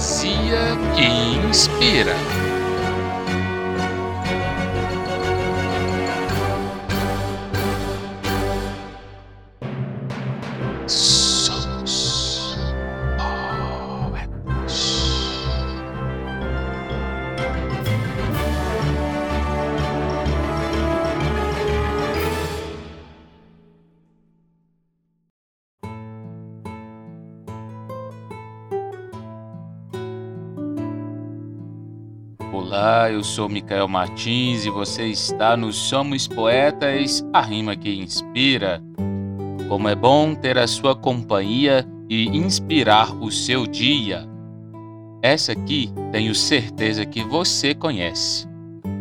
poesia que inspira. Olá, eu sou Micael Martins e você está no Somos Poetas, a rima que inspira. Como é bom ter a sua companhia e inspirar o seu dia. Essa aqui tenho certeza que você conhece.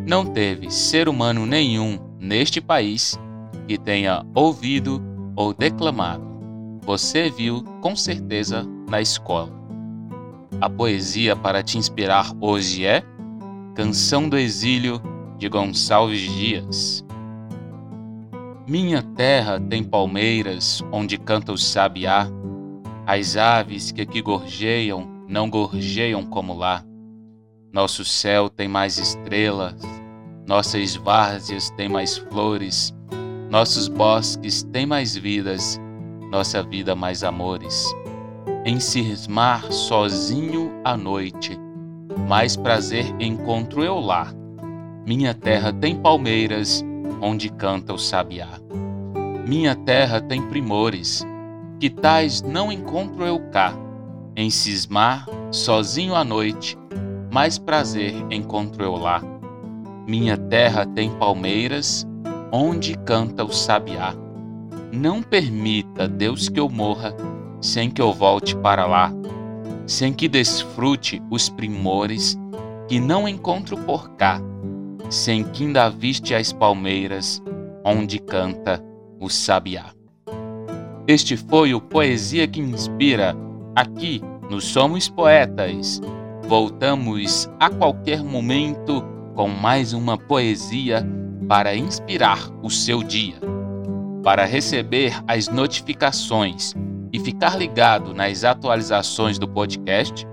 Não teve ser humano nenhum neste país que tenha ouvido ou declamado. Você viu com certeza na escola. A poesia para te inspirar hoje é Canção do Exílio de Gonçalves Dias. Minha terra tem palmeiras onde canta o sabiá. As aves que aqui gorjeiam não gorjeiam como lá. Nosso céu tem mais estrelas, nossas várzeas têm mais flores, nossos bosques têm mais vidas, nossa vida mais amores. Em cismar sozinho à noite, mais prazer encontro eu lá. Minha terra tem palmeiras, onde canta o sabiá. Minha terra tem primores, que tais não encontro eu cá. Em cismar, sozinho à noite, mais prazer encontro eu lá. Minha terra tem palmeiras, onde canta o sabiá. Não permita, Deus, que eu morra sem que eu volte para lá sem que desfrute os primores que não encontro por cá, sem que ainda viste as palmeiras onde canta o sabiá. Este foi o Poesia que Inspira, aqui no Somos Poetas. Voltamos a qualquer momento com mais uma poesia para inspirar o seu dia. Para receber as notificações e ficar ligado nas atualizações do podcast,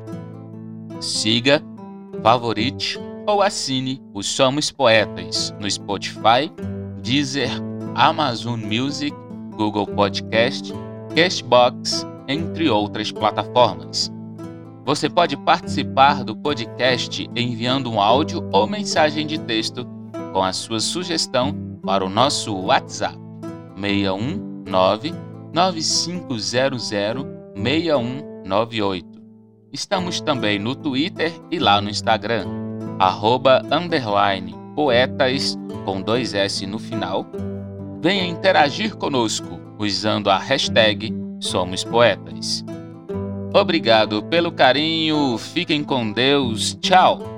siga, favorite ou assine o Somos Poetas no Spotify, Deezer, Amazon Music, Google Podcast, Castbox, entre outras plataformas. Você pode participar do podcast enviando um áudio ou mensagem de texto com a sua sugestão para o nosso WhatsApp 619 95006198. Estamos também no Twitter e lá no Instagram, arroba, underline, poetas, com dois S no final. Venha interagir conosco usando a hashtag Somos Poetas. Obrigado pelo carinho, fiquem com Deus, tchau!